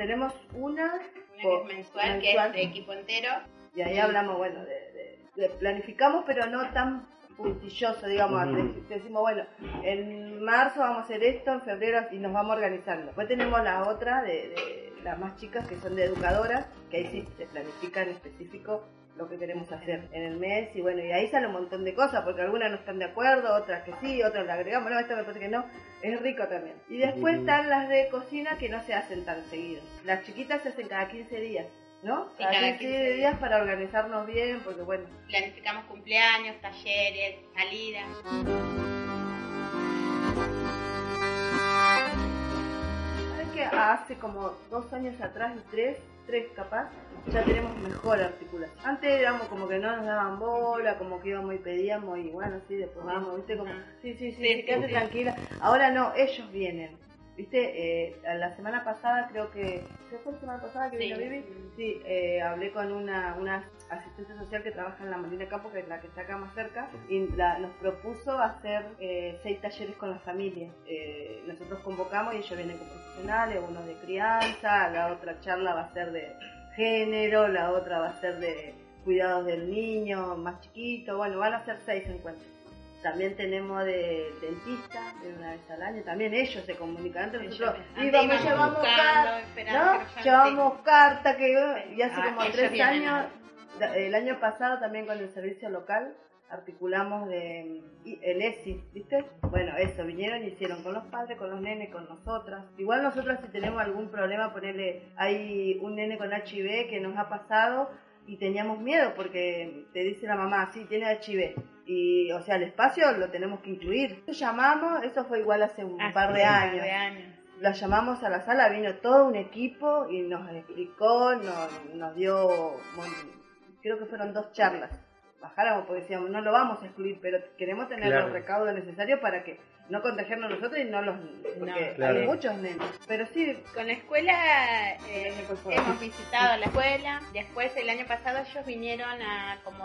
Tenemos una, una mensual, que es de equipo entero. Y ahí hablamos, bueno, de, planificamos, pero no tan puntilloso, digamos. Decimos, bueno, en marzo vamos a hacer esto, en febrero y nos vamos organizando. Después tenemos la otra de, de las más chicas que son de educadoras, que ahí sí se planifica en específico lo que queremos hacer en el mes y bueno, y ahí sale un montón de cosas, porque algunas no están de acuerdo, otras que sí, otras le agregamos, no, esto me parece que no, es rico también. Y después están las de cocina que no se hacen tan seguido. Las chiquitas se hacen cada 15 días. ¿No? cada, 15, días para organizarnos bien, porque bueno. Planificamos cumpleaños, talleres, salidas. ¿Sabes que hace como dos años atrás y tres tres capaz, ya tenemos mejor articulación. Antes éramos como que no nos daban bola, como que íbamos y pedíamos y bueno, sí, después vamos, ¿viste? Como, sí, sí, sí, quédate tranquila. Ahora no, ellos vienen. ¿Viste? Eh, la semana pasada creo que... ¿Se fue la semana pasada que vino Vivi? Sí, eh, hablé con una, una asistente social que trabaja en la Molina Campo, que es la que está acá más cerca, y nos propuso hacer eh, seis talleres con las familias. Eh, nosotros convocamos y ellos vienen con profesionales, uno de crianza, la otra charla va a ser de género, la otra va a ser de cuidados del niño más chiquito, bueno, van a ser seis encuentros. También tenemos de dentista, de una vez al año. También ellos se comunican entre nosotros. Íbamos, llevamos carta, ¿no? Llevamos carta que y hace ah, como tres años, el año pasado también con el servicio local articulamos de el ESI, ¿viste? Bueno, eso, vinieron y hicieron con los padres, con los nenes, con nosotras. Igual nosotras si tenemos algún problema, ponerle, hay un nene con HIV que nos ha pasado y teníamos miedo porque te dice la mamá, sí, tiene HIV y, o sea, el espacio lo tenemos que incluir. Llamamos, eso fue igual hace un par de años. Lo llamamos a la sala, vino todo un equipo y nos explicó, nos, nos dio, bueno, creo que fueron dos charlas bajáramos porque decíamos, no lo vamos a excluir, pero queremos tener los recaudos necesarios para que no contagiarnos nosotros y no los... Porque hay muchos nenes. Pero sí... Con la escuela eh, hemos visitado la escuela, después el año pasado ellos vinieron a, como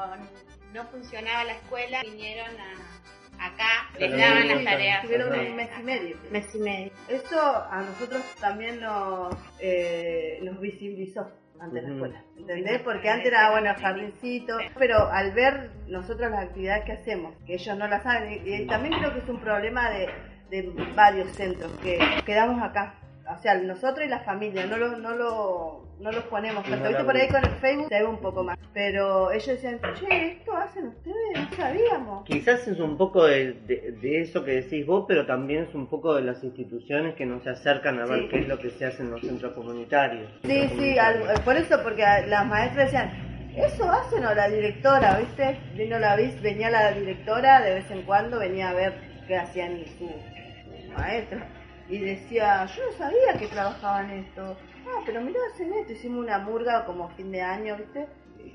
no funcionaba la escuela, vinieron a acá, les daban las tareas. Tuvieron un mes y medio. Mes y medio. Eso a nosotros también nos, eh, nos visibilizó antes de la escuela, ¿entendés? Porque antes era, bueno, jardincito, pero al ver nosotros las actividades que hacemos, que ellos no las saben, y, también creo que es un problema de, de varios centros, que quedamos acá, o sea, nosotros y la familia, no lo, no lo, no los ponemos tanto. Viste por ahí con el Facebook se ve un poco más. Pero ellos decían, che, esto hacen ustedes, no sabíamos. Quizás es un poco de, de, eso que decís vos, pero también es un poco de las instituciones que nos acercan a ver qué es lo que se hace en los centros comunitarios. Sí, sí, por eso, porque las maestras decían, eso hacen o la directora, ¿viste? Vino la venía la directora de vez en cuando, venía a ver qué hacían su maestra y decía, yo no sabía que trabajaban esto. Ah, pero mira, hacen esto, hicimos una murga como fin de año, ¿viste?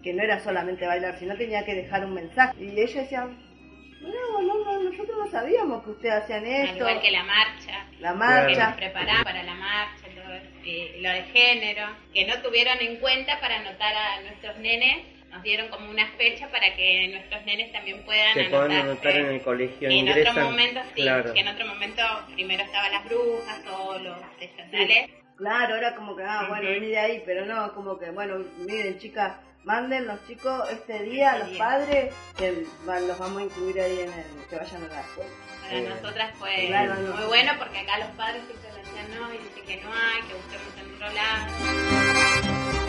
Que no era solamente bailar, sino tenía que dejar un mensaje. Y ella decía, no, no, no, nosotros no sabíamos que ustedes hacían esto. Al igual que la marcha. La marcha. Que nos preparaban para la marcha, eh, lo de género, que no tuvieron en cuenta para anotar a nuestros nenes nos dieron como una fecha para que nuestros nenes también puedan Se anotarse. anotar en el colegio y en otro momento sí, que en otro momento primero estaban las brujas o los estatales. Claro, era como que, ah, bueno, vení de ahí, pero no, como que, bueno, miren chicas, manden los chicos este día, los padres, que los vamos a incluir ahí en el, que vayan a la escuela. Para nosotras fue muy bueno porque acá los padres siempre decían no y dicen que no hay, que busquemos en otro lado.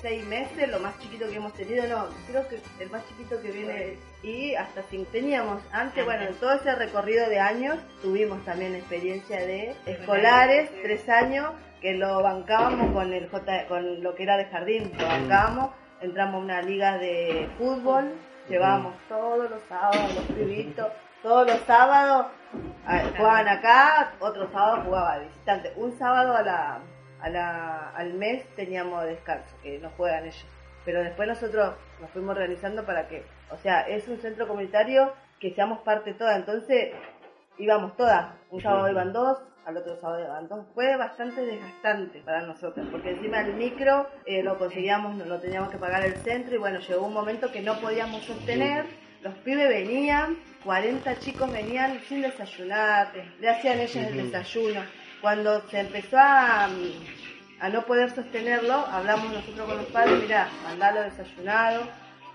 Seis meses, lo más chiquito que hemos tenido, no, creo que el más chiquito que viene y hasta sin teníamos. Antes, bueno, en todo ese recorrido de años tuvimos también experiencia de escolares, tres años, que lo bancábamos con el J, con lo que era de jardín, lo bancábamos entramos a una liga de fútbol, llevábamos todos los sábados los pibitos, todos los sábados jugaban acá, otro sábado jugaba de visitante. Un sábado a la, a la, al mes teníamos descanso, que no juegan ellos. Pero después nosotros nos fuimos organizando para que, o sea, es un centro comunitario que seamos parte toda, entonces íbamos todas. Un sábado iban dos, al otro sábado iban dos. Fue bastante desgastante para nosotros, porque encima el micro eh, lo conseguíamos, lo teníamos que pagar el centro y bueno, llegó un momento que no podíamos sostener. Los pibes venían, 40 chicos venían sin desayunar, le hacían ellos el desayuno. Cuando se empezó a, a no poder sostenerlo, hablamos nosotros con los padres, mira, mandalo desayunado,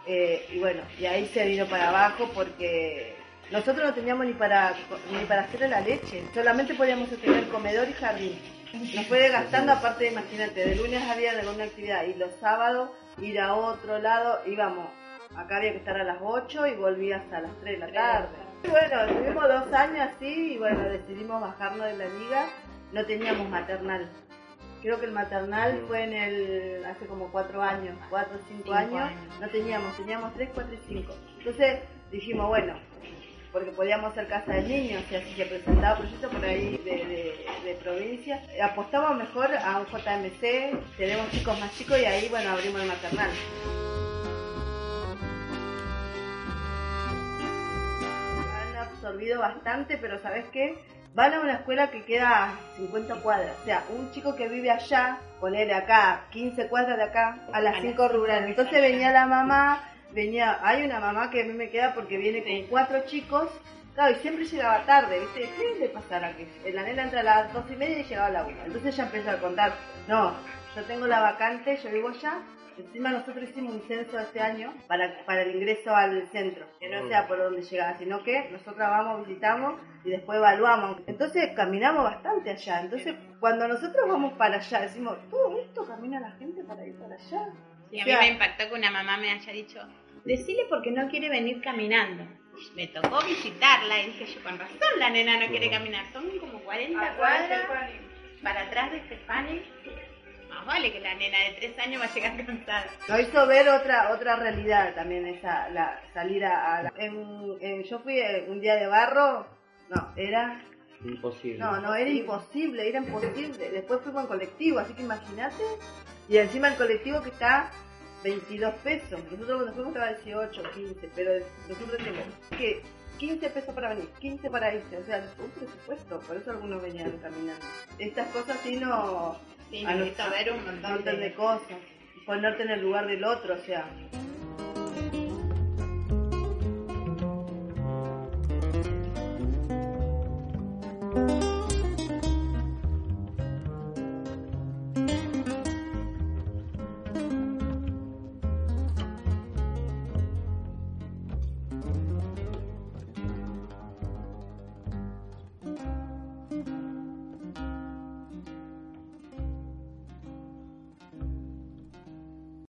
eh, y bueno, y ahí se vino para abajo porque nosotros no teníamos ni para, ni para hacerle la leche, solamente podíamos tener comedor y jardín. Nos fue gastando, aparte, imagínate, de lunes había alguna actividad y los sábados ir a otro lado, íbamos, acá había que estar a las 8 y volvía hasta las 3 de la tarde. Y bueno, estuvimos dos años así y bueno, decidimos bajarnos de la liga, no teníamos maternal. Creo que el maternal fue en el hace como cuatro años, cuatro o cinco años. No teníamos, teníamos tres, cuatro y cinco. Entonces dijimos, bueno, porque podíamos hacer casa de niños, y así que presentaba proyectos por ahí de, provincia. Apostamos mejor a un JMC, tenemos chicos más chicos y ahí, bueno, abrimos el maternal. Han absorbido bastante, pero ¿sabes qué? Van a una escuela que queda a 50 cuadras. O sea, un chico que vive allá, poner acá, 15 cuadras de acá, a las 5 rurales. Entonces venía la mamá venía, hay una mamá que a mí me queda porque viene con cuatro chicos, claro, y siempre llegaba tarde, ¿viste? ¿Qué le pasará? Que la nena entra a las dos y media y llegaba a la una. Entonces ella empezó a contar, no, yo tengo la vacante, yo vivo allá, Encima nosotros hicimos un censo este año para, para el ingreso al centro, que no sea por donde llegaba, sino que nosotros vamos, visitamos y después evaluamos. Entonces caminamos bastante allá. Entonces cuando nosotros vamos para allá, decimos, todo esto camina la gente para ir para allá. Y a mí me impactó que una mamá me haya dicho, decile porque no quiere venir caminando. Me tocó visitarla y dije yo, con razón la nena no quiere caminar. Son como 40 cuadras para atrás de Stefani. Más vale que la nena de 3 años va a llegar cansada. Nos hizo ver otra otra realidad también, esa la, salir a... la, en, yo fui eh, un día de barro, no, era... Imposible. No, no, era imposible, era imposible. Después fuimos en colectivo, así que imagínate. Y encima el colectivo que está 22 pesos. Nosotros cuando fuimos estaba 18, 15, pero nosotros tenemos que 15 pesos para venir, 15 para irse, o sea, un presupuesto, por eso algunos venían caminando. Estas cosas sí no... Sí, a ver un montón de... cosas, ponerte en el lugar del otro, o sea,